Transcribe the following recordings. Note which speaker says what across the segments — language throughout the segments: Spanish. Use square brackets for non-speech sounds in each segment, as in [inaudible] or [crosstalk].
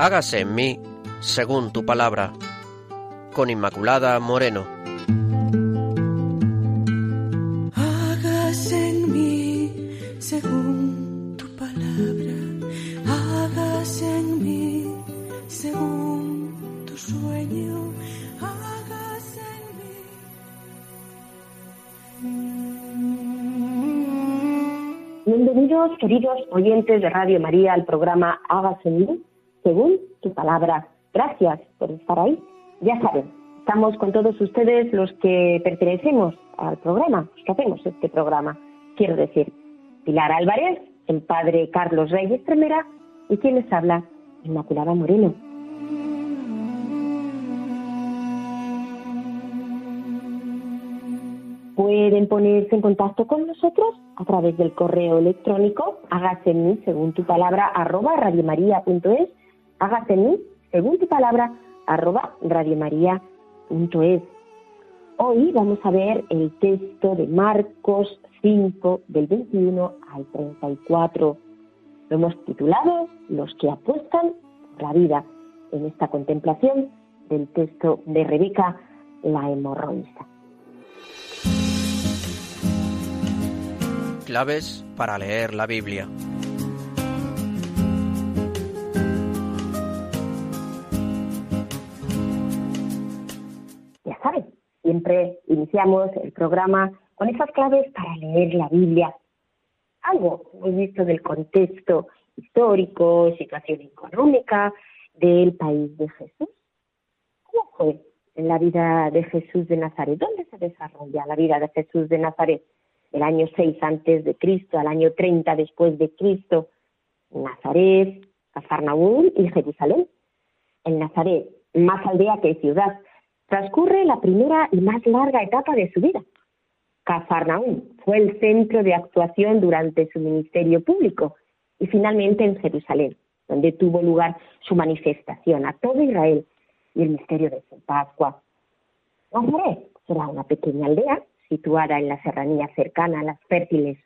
Speaker 1: hágase en mí según tu palabra. Con Inmaculada Moreno.
Speaker 2: Hágase en mí según tu palabra. Hágase en mí según tu sueño. Hágase
Speaker 3: en mí. Bienvenidos, queridos oyentes de Radio María, al programa Hágase en mí según tu palabra. Gracias por estar ahí. Ya saben, estamos con todos ustedes los que pertenecemos al programa, los que hacemos este programa. Quiero decir, Pilar Álvarez, el padre Carlos Reyes Tremera y quien les habla, Inmaculada Moreno. Pueden ponerse en contacto con nosotros a través del correo electrónico hágase según tu palabra arroba radiomaria.es hágase en mí según tu palabra arroba radiomaria.es. Hoy vamos a ver el texto de Marcos 5 del 21 al 34. Lo hemos titulado Los que apuestan por la vida en esta contemplación del texto de Rebeca la hemorroísta.
Speaker 1: Claves para leer la Biblia.
Speaker 3: Siempre iniciamos el programa con esas claves para leer la Biblia. Algo hemos visto del contexto histórico, situación económica del país de Jesús. ¿Cómo fue en la vida de Jesús de Nazaret? ¿Dónde se desarrolla la vida de Jesús de Nazaret? Del año 6 antes de Cristo al año 30 después de Cristo. Nazaret, Cafarnaúm y Jerusalén. En Nazaret, más aldea que ciudad, transcurre la primera y más larga etapa de su vida. Cafarnaúm fue el centro de actuación durante su ministerio público y finalmente en Jerusalén, donde tuvo lugar su manifestación a todo Israel y el misterio de su Pascua. Nazaret era una pequeña aldea situada en la serranía cercana a las fértiles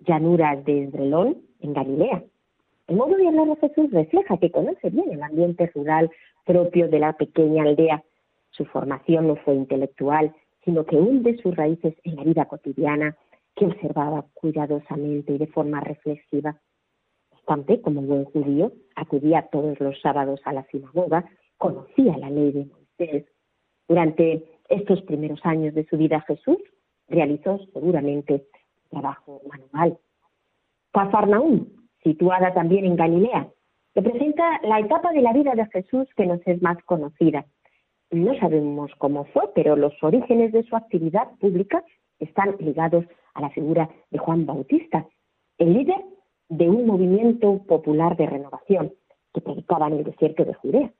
Speaker 3: llanuras de Esdrelón, en Galilea. El modo de hablar de Jesús refleja que conoce bien el ambiente rural propio de la pequeña aldea su formación no fue intelectual, sino que hunde sus raíces en la vida cotidiana que observaba cuidadosamente y de forma reflexiva. Obstante, como buen judío, acudía todos los sábados a la sinagoga, conocía la ley de Moisés. Durante estos primeros años de su vida Jesús realizó seguramente trabajo manual. Cafarnaúm, situada también en Galilea, representa la etapa de la vida de Jesús que nos es más conocida. No sabemos cómo fue, pero los orígenes de su actividad pública están ligados a la figura de Juan Bautista, el líder de un movimiento popular de renovación que predicaba en el desierto de Judea.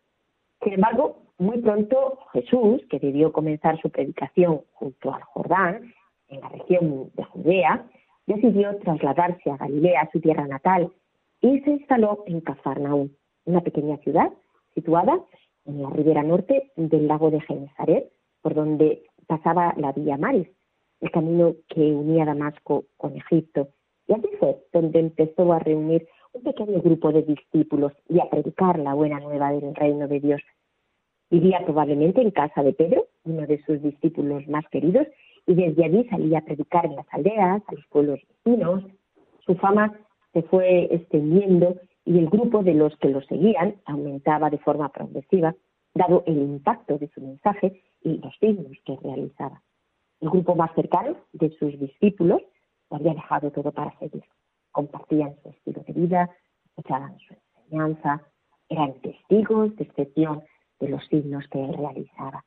Speaker 3: Sin embargo, muy pronto Jesús, que debió comenzar su predicación junto al Jordán, en la región de Judea, decidió trasladarse a Galilea, su tierra natal, y se instaló en Cafarnaúm, una pequeña ciudad situada en la ribera norte del lago de Genesaret, por donde pasaba la Vía Maris, el camino que unía Damasco con Egipto. Y así fue donde empezó a reunir un pequeño grupo de discípulos y a predicar la buena nueva del reino de Dios. Vivía probablemente en casa de Pedro, uno de sus discípulos más queridos, y desde allí salía a predicar en las aldeas, a los pueblos vecinos. Su fama se fue extendiendo y el grupo de los que lo seguían aumentaba de forma progresiva, dado el impacto de su mensaje y los signos que realizaba. El grupo más cercano de sus discípulos lo había dejado todo para seguir. Compartían su estilo de vida, escuchaban su enseñanza, eran testigos de excepción de los signos que él realizaba.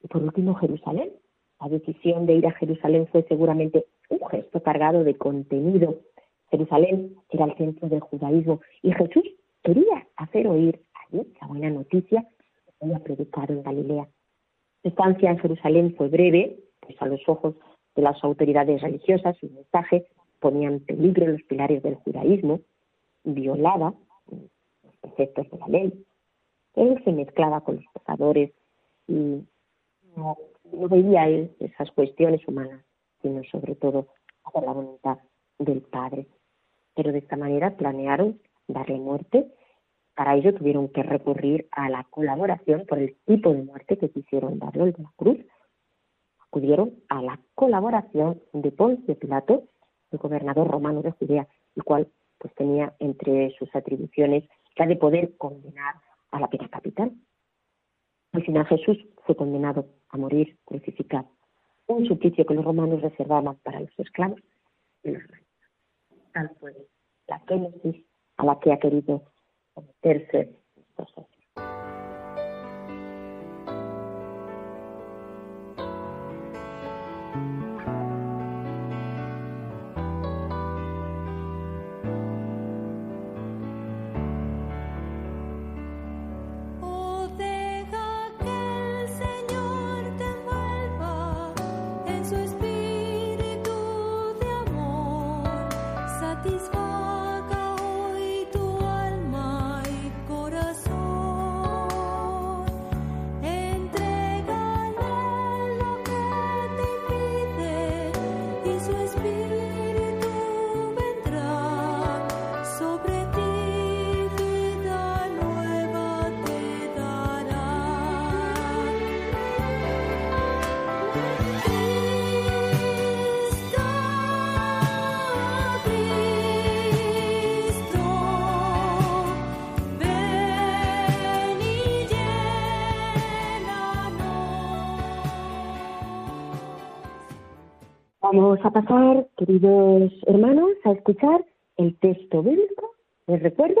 Speaker 3: Y por último, Jerusalén. La decisión de ir a Jerusalén fue seguramente un gesto cargado de contenido Jerusalén era el centro del judaísmo y Jesús quería hacer oír allí la buena noticia que había predicado en Galilea. Su estancia en Jerusalén fue breve, pues a los ojos de las autoridades religiosas su mensaje ponía en peligro los pilares del judaísmo, violaba los preceptos de la ley. Él se mezclaba con los pecadores y no, veía él esas cuestiones humanas, sino sobre todo hacer la voluntad del Padre pero de esta manera planearon darle muerte Para ello tuvieron que recurrir a la colaboración por el tipo de muerte que quisieron darle de la cruz. Acudieron a la colaboración de Poncio Pilato, el gobernador romano de Judea, el cual pues tenía entre sus atribuciones la de poder condenar a la pena capital. Al final Jesús fue condenado a morir crucificado, un suplicio que los romanos reservaban para los esclavos y los. Tal fue la génesis a la que ha querido someterse nuestro Vamos a pasar, queridos hermanos, a escuchar el texto bíblico. Les recuerdo,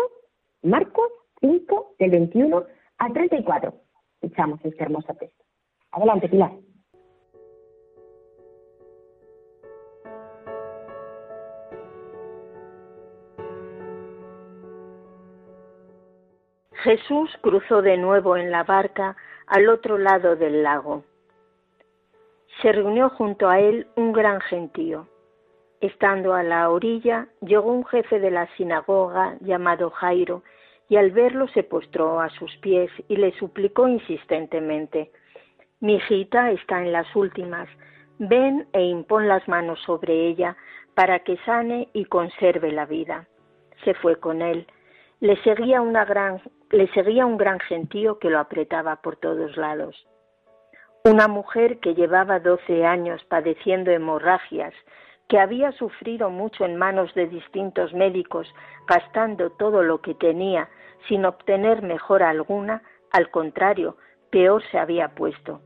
Speaker 3: Marcos 5, del 21 al 34. Escuchamos este hermoso texto. Adelante, Pilar.
Speaker 4: Jesús cruzó de nuevo en la barca al otro lado del lago se reunió junto a él un gran gentío. Estando a la orilla, llegó un jefe de la sinagoga llamado Jairo, y al verlo se postró a sus pies y le suplicó insistentemente Mi hijita está en las últimas, ven e impon las manos sobre ella para que sane y conserve la vida. Se fue con él. Le seguía, una gran, le seguía un gran gentío que lo apretaba por todos lados. Una mujer que llevaba doce años padeciendo hemorragias, que había sufrido mucho en manos de distintos médicos, gastando todo lo que tenía sin obtener mejora alguna, al contrario, peor se había puesto.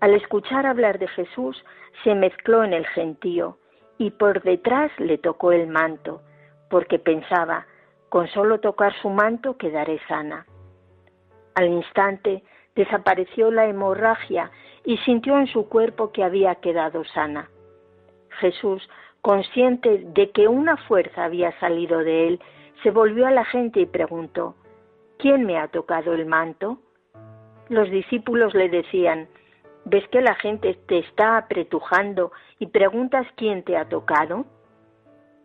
Speaker 4: Al escuchar hablar de Jesús, se mezcló en el gentío y por detrás le tocó el manto, porque pensaba, con solo tocar su manto quedaré sana. Al instante desapareció la hemorragia y sintió en su cuerpo que había quedado sana. Jesús, consciente de que una fuerza había salido de él, se volvió a la gente y preguntó, ¿quién me ha tocado el manto? Los discípulos le decían, ¿ves que la gente te está apretujando y preguntas quién te ha tocado?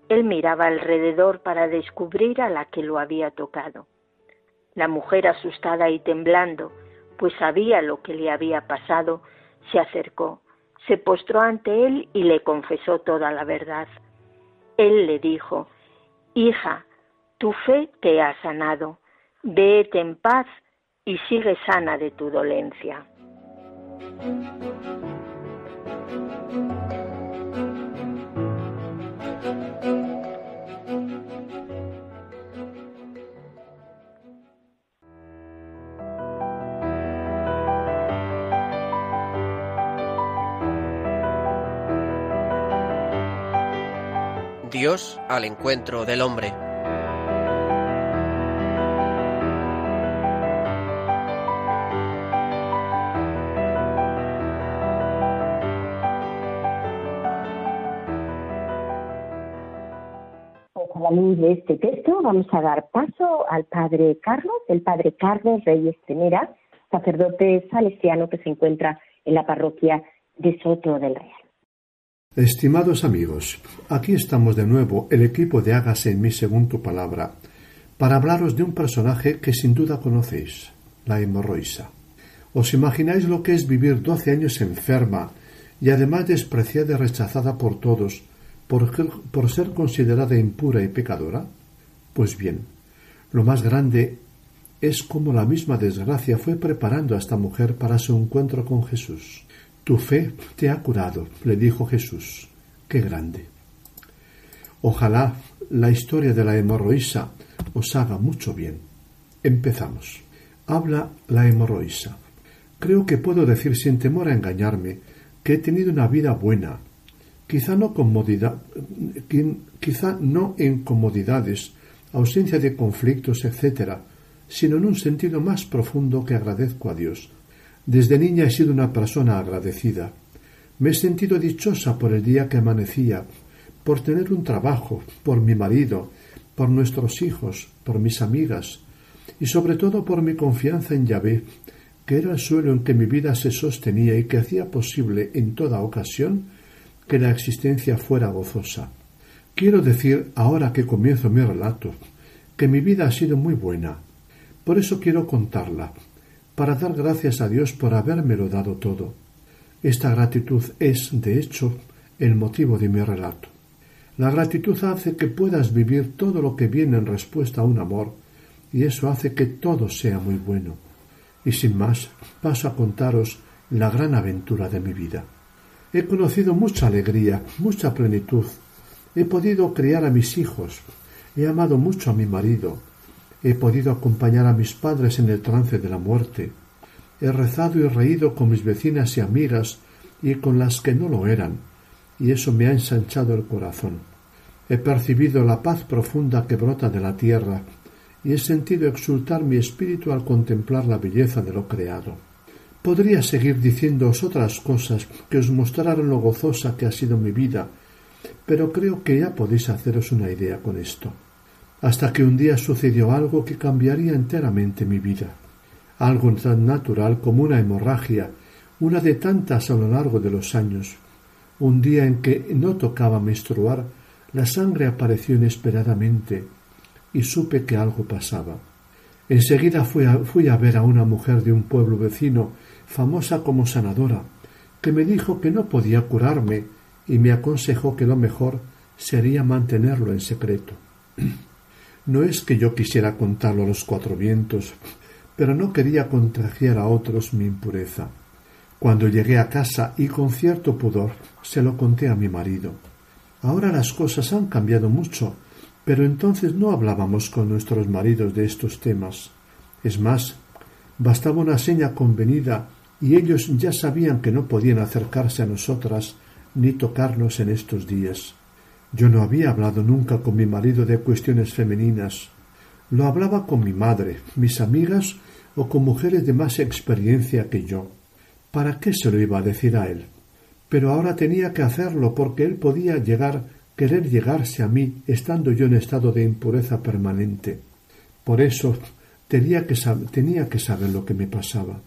Speaker 4: Él miraba alrededor para descubrir a la que lo había tocado. La mujer, asustada y temblando, pues sabía lo que le había pasado, se acercó, se postró ante él y le confesó toda la verdad. Él le dijo, Hija, tu fe te ha sanado, vete en paz y sigue sana de tu dolencia.
Speaker 1: Dios al encuentro del hombre.
Speaker 3: Pues la luz de este texto vamos a dar paso al padre Carlos, el padre Carlos Reyes Tenera, sacerdote salesiano que se encuentra en la parroquia de Soto del Real.
Speaker 5: Estimados amigos, aquí estamos de nuevo, el equipo de Hágase en mí según tu palabra, para hablaros de un personaje que sin duda conocéis, la hemorroisa. ¿Os imagináis lo que es vivir doce años enferma y además despreciada y rechazada por todos por, ser considerada impura y pecadora? Pues bien, lo más grande es como la misma desgracia fue preparando a esta mujer para su encuentro con Jesús. Tu fe te ha curado, le dijo Jesús. Qué grande. Ojalá la historia de la hemorroísa os haga mucho bien. Empezamos. Habla la hemorroísa. Creo que puedo decir sin temor a engañarme que he tenido una vida buena, quizá no comodidad, quizá no en comodidades, ausencia de conflictos, etc., sino en un sentido más profundo que agradezco a Dios. Desde niña he sido una persona agradecida. Me he sentido dichosa por el día que amanecía, por tener un trabajo, por mi marido, por nuestros hijos, por mis amigas, y sobre todo por mi confianza en Yahvé, que era el suelo en que mi vida se sostenía y que hacía posible en toda ocasión que la existencia fuera gozosa. Quiero decir, ahora que comienzo mi relato, que mi vida ha sido muy buena. Por eso quiero contarla, para dar gracias a Dios por habérmelo dado todo. Esta gratitud es, de hecho, el motivo de mi relato. La gratitud hace que puedas vivir todo lo que viene en respuesta a un amor, y eso hace que todo sea muy bueno. Y sin más, paso a contaros la gran aventura de mi vida. He conocido mucha alegría, mucha plenitud. He podido criar a mis hijos. He amado mucho a mi marido. He podido acompañar a mis padres en el trance de la muerte. He rezado y reído con mis vecinas y amigas y con las que no lo eran, y eso me ha ensanchado el corazón. He percibido la paz profunda que brota de la tierra, y he sentido exultar mi espíritu al contemplar la belleza de lo creado. Podría seguir diciéndoos otras cosas que os mostraran lo gozosa que ha sido mi vida, pero creo que ya podéis haceros una idea con esto. Hasta que un día sucedió algo que cambiaría enteramente mi vida. Algo tan natural como una hemorragia, una de tantas a lo largo de los años. Un día en que no tocaba menstruar, la sangre apareció inesperadamente y supe que algo pasaba. Enseguida fui a, fui a ver a una mujer de un pueblo vecino famosa como sanadora, que me dijo que no podía curarme y me aconsejó que lo mejor sería mantenerlo en secreto. [clears throat] No es que yo quisiera contarlo a los cuatro vientos, pero no quería contagiar a otros mi impureza. Cuando llegué a casa y con cierto pudor se lo conté a mi marido. Ahora las cosas han cambiado mucho, pero entonces no hablábamos con nuestros maridos de estos temas. Es más, bastaba una seña convenida y ellos ya sabían que no podían acercarse a nosotras ni tocarnos en estos días. Yo no había hablado nunca con mi marido de cuestiones femeninas. Lo hablaba con mi madre, mis amigas o con mujeres de más experiencia que yo. ¿Para qué se lo iba a decir a él? Pero ahora tenía que hacerlo porque él podía llegar, querer llegarse a mí, estando yo en estado de impureza permanente. Por eso tenía que, tenía que saber lo que me pasaba.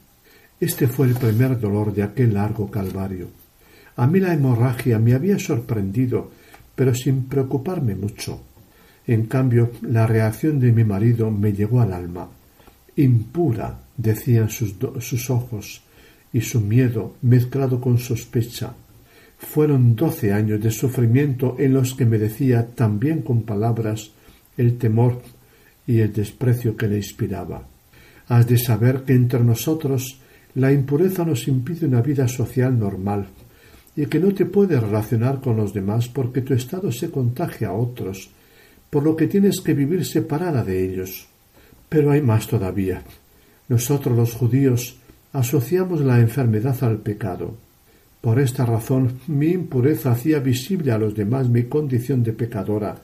Speaker 5: Este fue el primer dolor de aquel largo calvario. A mí la hemorragia me había sorprendido, pero sin preocuparme mucho. En cambio, la reacción de mi marido me llegó al alma. Impura, decían sus, sus ojos, y su miedo mezclado con sospecha. Fueron doce años de sufrimiento en los que me decía también con palabras el temor y el desprecio que le inspiraba. Has de saber que entre nosotros la impureza nos impide una vida social normal y que no te puedes relacionar con los demás porque tu estado se contagia a otros, por lo que tienes que vivir separada de ellos. Pero hay más todavía. Nosotros los judíos asociamos la enfermedad al pecado. Por esta razón mi impureza hacía visible a los demás mi condición de pecadora,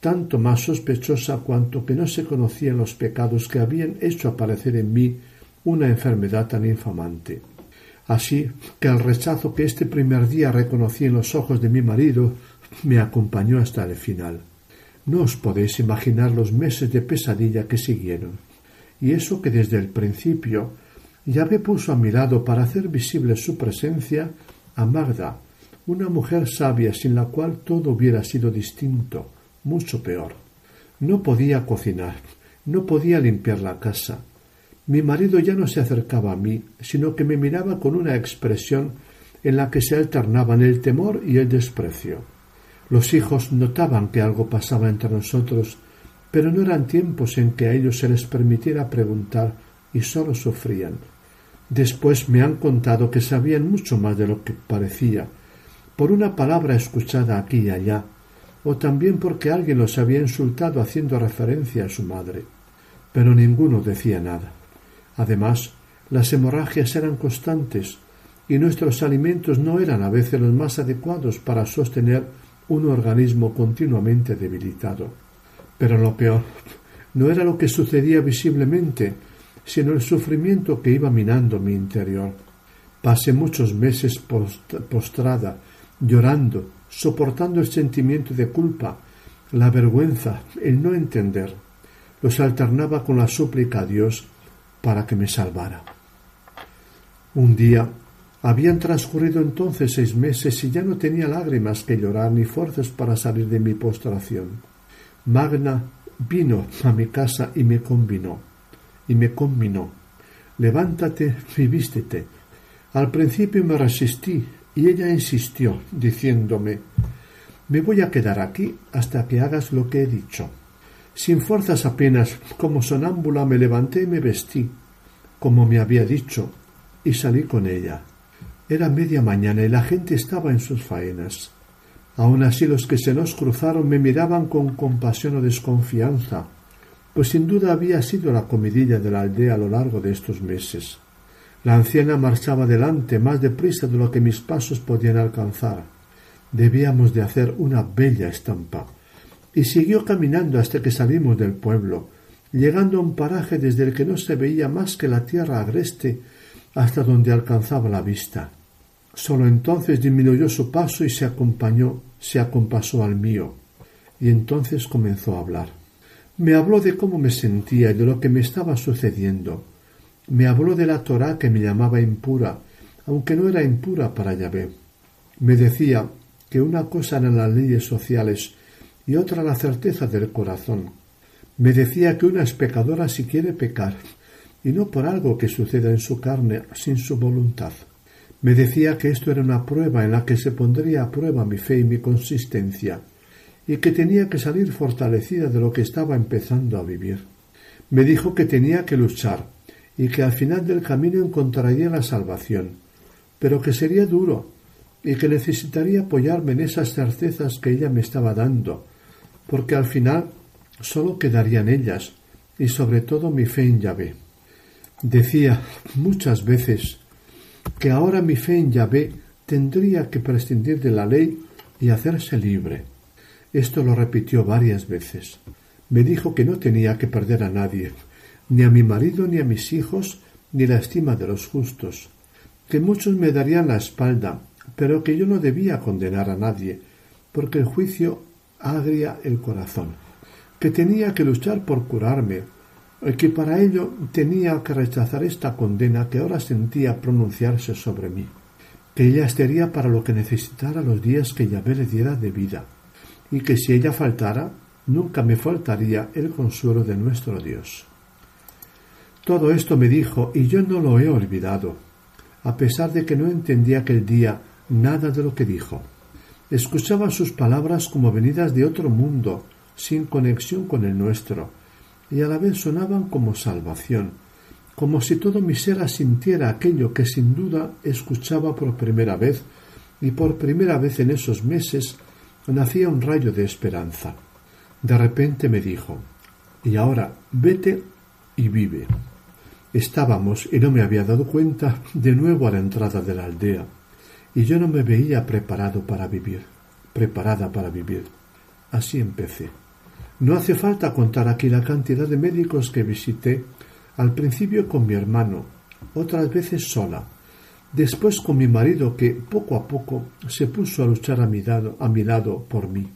Speaker 5: tanto más sospechosa cuanto que no se conocían los pecados que habían hecho aparecer en mí una enfermedad tan infamante. Así que el rechazo que este primer día reconocí en los ojos de mi marido me acompañó hasta el final. No os podéis imaginar los meses de pesadilla que siguieron. Y eso que desde el principio ya me puso a mi lado para hacer visible su presencia a Magda, una mujer sabia sin la cual todo hubiera sido distinto, mucho peor. No podía cocinar, no podía limpiar la casa, mi marido ya no se acercaba a mí, sino que me miraba con una expresión en la que se alternaban el temor y el desprecio. Los hijos notaban que algo pasaba entre nosotros, pero no eran tiempos en que a ellos se les permitiera preguntar y sólo sufrían. Después me han contado que sabían mucho más de lo que parecía, por una palabra escuchada aquí y allá, o también porque alguien los había insultado haciendo referencia a su madre. Pero ninguno decía nada. Además, las hemorragias eran constantes y nuestros alimentos no eran a veces los más adecuados para sostener un organismo continuamente debilitado. Pero lo peor no era lo que sucedía visiblemente, sino el sufrimiento que iba minando mi interior. Pasé muchos meses postrada, llorando, soportando el sentimiento de culpa, la vergüenza, el no entender. Los alternaba con la súplica a Dios para que me salvara. Un día habían transcurrido entonces seis meses y ya no tenía lágrimas que llorar ni fuerzas para salir de mi postración. Magna vino a mi casa y me combinó, y me combinó. Levántate y vístete. Al principio me resistí y ella insistió, diciéndome Me voy a quedar aquí hasta que hagas lo que he dicho. Sin fuerzas apenas, como sonámbula, me levanté y me vestí, como me había dicho, y salí con ella. Era media mañana y la gente estaba en sus faenas. Aun así los que se nos cruzaron me miraban con compasión o desconfianza, pues sin duda había sido la comidilla de la aldea a lo largo de estos meses. La anciana marchaba delante más deprisa de lo que mis pasos podían alcanzar. Debíamos de hacer una bella estampa. Y siguió caminando hasta que salimos del pueblo, llegando a un paraje desde el que no se veía más que la tierra agreste hasta donde alcanzaba la vista. Sólo entonces disminuyó su paso y se acompañó, se acompasó al mío. Y entonces comenzó a hablar. Me habló de cómo me sentía y de lo que me estaba sucediendo. Me habló de la Torá que me llamaba impura, aunque no era impura para Yahvé. Me decía que una cosa eran las leyes sociales y otra la certeza del corazón. Me decía que una es pecadora si quiere pecar, y no por algo que suceda en su carne sin su voluntad. Me decía que esto era una prueba en la que se pondría a prueba mi fe y mi consistencia, y que tenía que salir fortalecida de lo que estaba empezando a vivir. Me dijo que tenía que luchar, y que al final del camino encontraría la salvación, pero que sería duro, y que necesitaría apoyarme en esas certezas que ella me estaba dando, porque al final solo quedarían ellas, y sobre todo mi fe en Yahvé. Decía muchas veces que ahora mi fe en Yahvé tendría que prescindir de la ley y hacerse libre. Esto lo repitió varias veces. Me dijo que no tenía que perder a nadie, ni a mi marido, ni a mis hijos, ni la estima de los justos, que muchos me darían la espalda, pero que yo no debía condenar a nadie, porque el juicio agria el corazón, que tenía que luchar por curarme, que para ello tenía que rechazar esta condena que ahora sentía pronunciarse sobre mí, que ella estaría para lo que necesitara los días que Yahvé le diera de vida, y que si ella faltara, nunca me faltaría el consuelo de nuestro Dios. Todo esto me dijo y yo no lo he olvidado, a pesar de que no entendía aquel día nada de lo que dijo. Escuchaba sus palabras como venidas de otro mundo, sin conexión con el nuestro, y a la vez sonaban como salvación, como si todo mi ser asintiera aquello que sin duda escuchaba por primera vez, y por primera vez en esos meses nacía un rayo de esperanza. De repente me dijo, y ahora vete y vive. Estábamos, y no me había dado cuenta, de nuevo a la entrada de la aldea, y yo no me veía preparado para vivir, preparada para vivir. Así empecé. No hace falta contar aquí la cantidad de médicos que visité, al principio con mi hermano, otras veces sola, después con mi marido que poco a poco se puso a luchar a mi lado, a mi lado por mí.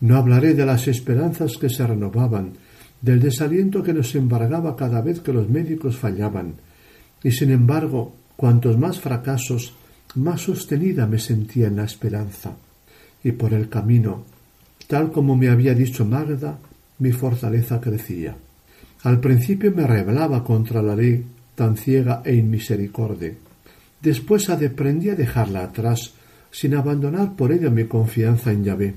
Speaker 5: No hablaré de las esperanzas que se renovaban, del desaliento que nos embargaba cada vez que los médicos fallaban, y sin embargo, cuantos más fracasos, más sostenida me sentía en la esperanza. Y por el camino, Tal como me había dicho Magda, mi fortaleza crecía. Al principio me rebelaba contra la ley tan ciega e inmisericorde. Después aprendí a dejarla atrás, sin abandonar por ello mi confianza en Yahvé.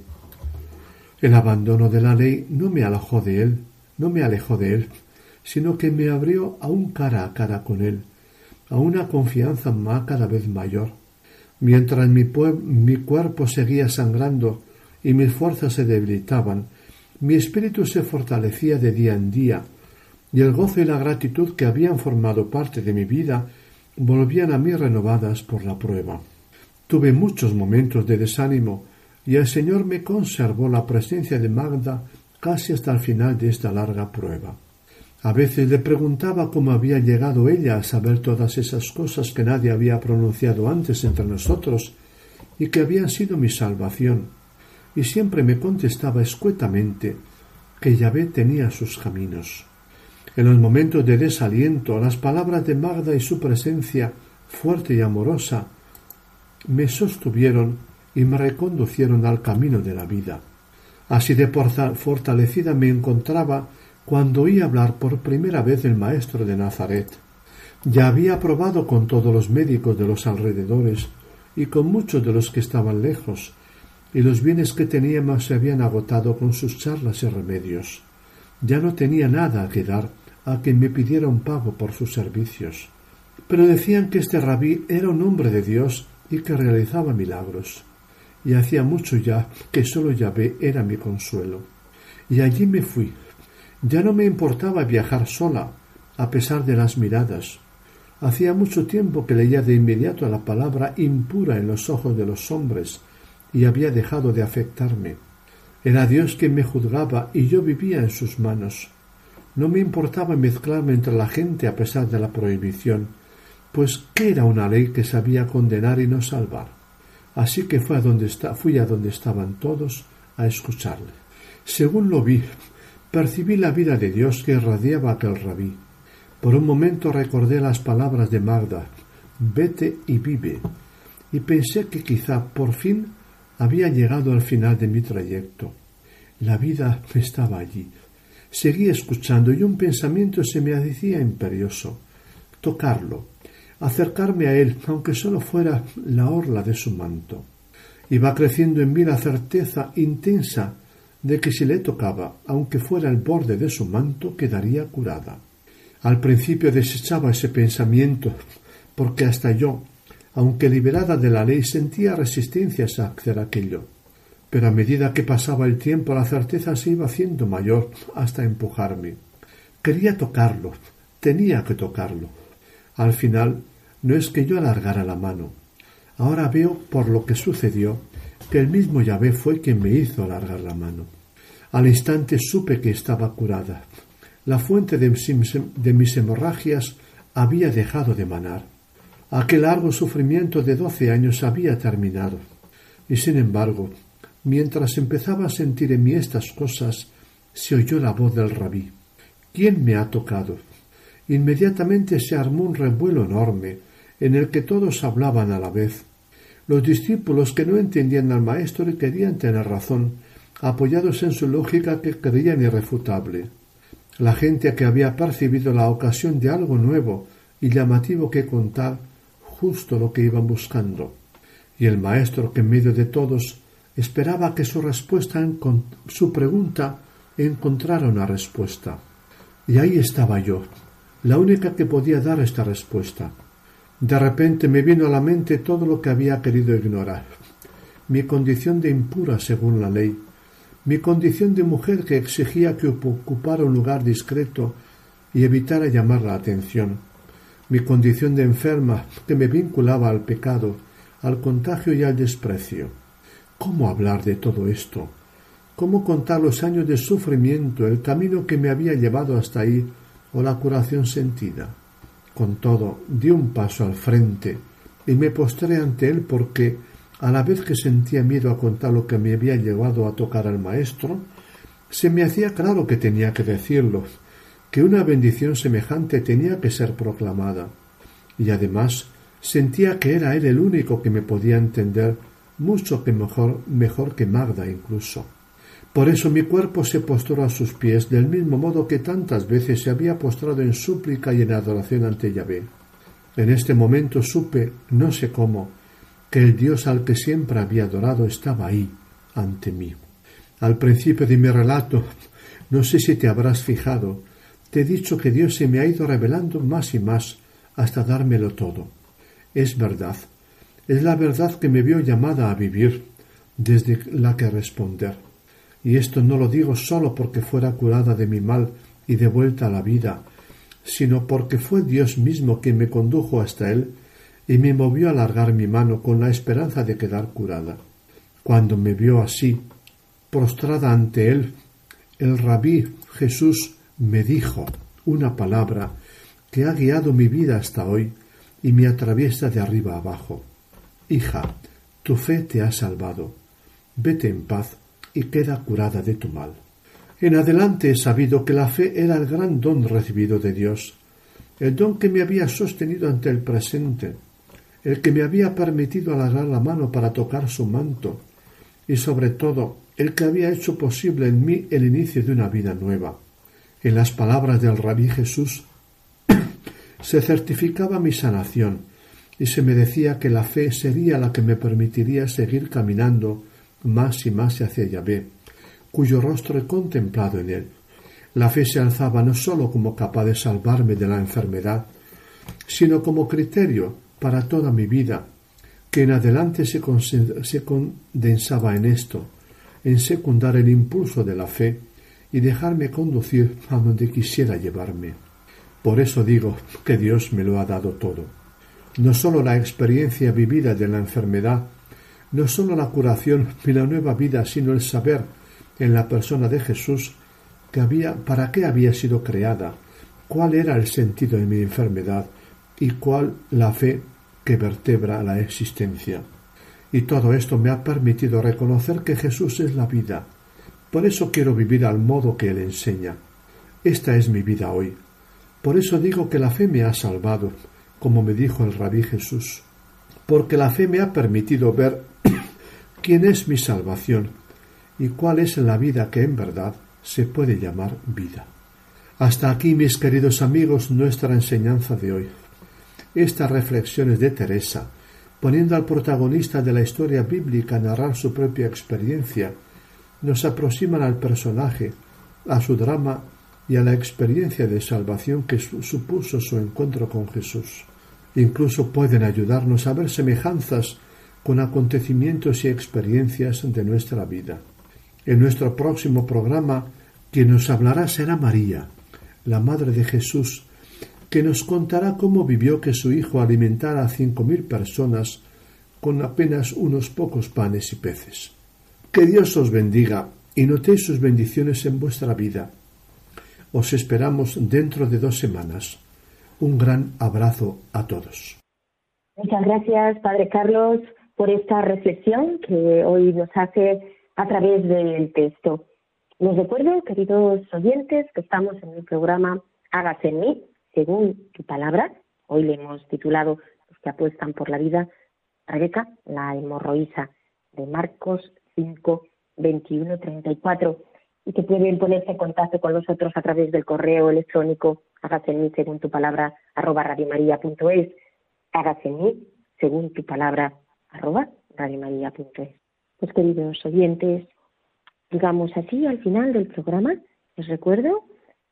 Speaker 5: El abandono de la ley no me alojó de él, no me alejó de él, sino que me abrió a un cara a cara con él, a una confianza más cada vez mayor. Mientras mi, cuerpo seguía sangrando y mis fuerzas se debilitaban, mi espíritu se fortalecía de día en día, y el gozo y la gratitud que habían formado parte de mi vida volvían a mí renovadas por la prueba. Tuve muchos momentos de desánimo, y el Señor me conservó la presencia de Magda casi hasta el final de esta larga prueba. A veces le preguntaba cómo había llegado ella a saber todas esas cosas que nadie había pronunciado antes entre nosotros y que habían sido mi salvación, y siempre me contestaba escuetamente que Yahvé tenía sus caminos. En los momentos de desaliento, las palabras de Magda y su presencia fuerte y amorosa me sostuvieron y me reconducieron al camino de la vida. Así de fortalecida me encontraba cuando oí hablar por primera vez del maestro de Nazaret. Ya había probado con todos los médicos de los alrededores y con muchos de los que estaban lejos, y los bienes que teníamos se habían agotado con sus charlas y remedios. Ya no tenía nada que dar a quien me pidiera un pago por sus servicios. Pero decían que este rabí era un hombre de Dios y que realizaba milagros. Y hacía mucho ya que solo Yahvé era mi consuelo. Y allí me fui, ya no me importaba viajar sola, a pesar de las miradas. Hacía mucho tiempo que leía de inmediato la palabra impura en los ojos de los hombres y había dejado de afectarme. Era Dios quien me juzgaba y yo vivía en sus manos. No me importaba mezclarme entre la gente a pesar de la prohibición, pues ¿qué era una ley que sabía condenar y no salvar? Así que fui a donde, fui a donde estaban todos a escucharle. Según lo vi, percibí la vida de Dios que irradiaba aquel rabí. Por un momento recordé las palabras de Magda, vete y vive, y pensé que quizá por fin había llegado al final de mi trayecto. La vida estaba allí. Seguí escuchando y un pensamiento se me hacía imperioso. Tocarlo, acercarme a él, aunque solo fuera la orla de su manto. Iba creciendo en mí la certeza intensa de que si le tocaba, aunque fuera el borde de su manto, quedaría curada. Al principio desechaba ese pensamiento, porque hasta yo, aunque liberada de la ley, sentía resistencias a hacer aquello. Pero a medida que pasaba el tiempo, la certeza se iba haciendo mayor hasta empujarme. Quería tocarlo, tenía que tocarlo. Al final, no es que yo alargara la mano. Ahora veo, por lo que sucedió, que el mismo Yahvé fue quien me hizo alargar la mano. Al instante supe que estaba curada. La fuente de mis, hemorragias había dejado de manar. Aquel largo sufrimiento de doce años había terminado. Y sin embargo, mientras empezaba a sentir en mí estas cosas, se oyó la voz del rabí. ¿Quién me ha tocado? Inmediatamente se armó un revuelo enorme, en el que todos hablaban a la vez. Los discípulos que no entendían al maestro y querían tener razón, apoyados en su lógica que creían irrefutable. La gente que había percibido la ocasión de algo nuevo y llamativo que contar, justo lo que iban buscando. Y el maestro que en medio de todos esperaba que su respuesta, su pregunta, encontrara una respuesta. Y ahí estaba yo, la única que podía dar esta respuesta. De repente me vino a la mente todo lo que había querido ignorar. Mi condición de impura según la ley, mi condición de mujer que exigía que ocupara un lugar discreto y evitara llamar la atención, mi condición de enferma que me vinculaba al pecado, al contagio y al desprecio. ¿Cómo hablar de todo esto? ¿Cómo contar los años de sufrimiento, el camino que me había llevado hasta ahí o la curación sentida? Con todo, di un paso al frente y me postré ante él porque, a la vez que sentía miedo a contar lo que me había llevado a tocar al maestro, se me hacía claro que tenía que decirlo, que una bendición semejante tenía que ser proclamada, y además sentía que era él el único que me podía entender mucho que mejor, mejor que Magda incluso. Por eso mi cuerpo se postró a sus pies del mismo modo que tantas veces se había postrado en súplica y en adoración ante Yahvé. En este momento supe, no sé cómo, que el Dios al que siempre había adorado estaba ahí, ante mí. Al principio de mi relato, No sé si te habrás fijado, te he dicho que Dios se me ha ido revelando más y más hasta dármelo todo. Es verdad, es la verdad que me vio llamada a vivir, desde la que responder. Y esto no lo digo solo porque fuera curada de mi mal y de vuelta a la vida, sino porque fue Dios mismo quien me condujo hasta Él y me movió a alargar mi mano con la esperanza de quedar curada. Cuando me vio así, prostrada ante Él, el rabí Jesús me dijo una palabra que ha guiado mi vida hasta hoy y me atraviesa de arriba abajo. Hija, tu fe te ha salvado. Vete en paz y queda curada de tu mal. En adelante he sabido que la fe era el gran don recibido de Dios, el don que me había sostenido ante el presente, el que me había permitido alargar la mano para tocar su manto, y sobre todo el que había hecho posible en mí el inicio de una vida nueva. En las palabras del rabí Jesús [coughs] se certificaba mi sanación y se me decía que la fe sería la que me permitiría seguir caminando más y más hacia Yahvé, cuyo rostro he contemplado en él. La fe se alzaba no sólo como capaz de salvarme de la enfermedad, sino como criterio para toda mi vida, que en adelante se, se condensaba en esto, en secundar el impulso de la fe y dejarme conducir a donde quisiera llevarme. Por eso digo que Dios me lo ha dado todo. No sólo la experiencia vivida de la enfermedad, no sólo la curación y la nueva vida, sino el saber en la persona de Jesús había, para qué había sido creada, cuál era el sentido de mi enfermedad y cuál la fe que vertebra la existencia. Y todo esto me ha permitido reconocer que Jesús es la vida. Por eso quiero vivir al modo que Él enseña. Esta es mi vida hoy. Por eso digo que la fe me ha salvado, como me dijo el rabí Jesús. Porque la fe me ha permitido ver quién es mi salvación y cuál es la vida que en verdad se puede llamar vida. Hasta aquí, mis queridos amigos, nuestra enseñanza de hoy. Estas reflexiones de Teresa poniendo al protagonista de la historia bíblica a narrar su propia experiencia, nos aproximan al personaje, a su drama y a la experiencia de salvación que supuso su encuentro con Jesús. Incluso pueden ayudarnos a ver semejanzas con acontecimientos y experiencias de nuestra vida. En nuestro próximo programa, quien nos hablará será María, la Madre de Jesús, que nos contará cómo vivió que su hijo alimentara a cinco mil personas con apenas unos pocos panes y peces. Que Dios os bendiga y notéis sus bendiciones en vuestra vida. Os esperamos dentro de dos semanas. Un gran abrazo a todos.
Speaker 3: Muchas gracias, Padre Carlos, por esta reflexión que hoy nos hace a través del texto. Les recuerdo, queridos oyentes, que estamos en el programa Hágase en mí, según tu palabra. Hoy le hemos titulado Los que apuestan por la vida. Rebeca, la hemorroísa, de Marcos 5, 21, 34. Y que pueden ponerse en contacto con nosotros a través del correo electrónico hágase en mí según tu palabra arroba radiomaria.es. Hágase en mí según tu palabra arroba radiomaria.es. Pues queridos oyentes, digamos así al final del programa, les recuerdo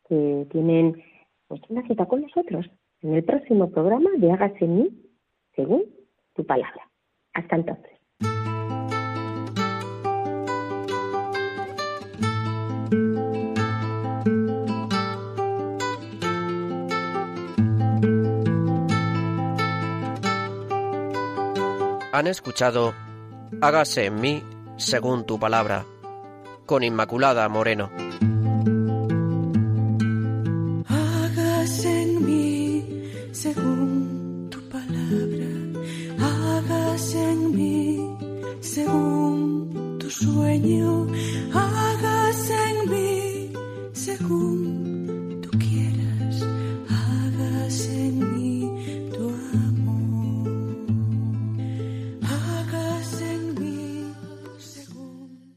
Speaker 3: que tienen pues una cita con nosotros en el próximo programa de Hágase en mí según tu palabra. Hasta entonces.
Speaker 1: han escuchado Hágase en mí según tu palabra, con Inmaculada Moreno.
Speaker 2: Hágase en mí según tu palabra, hágase en mí según tu sueño.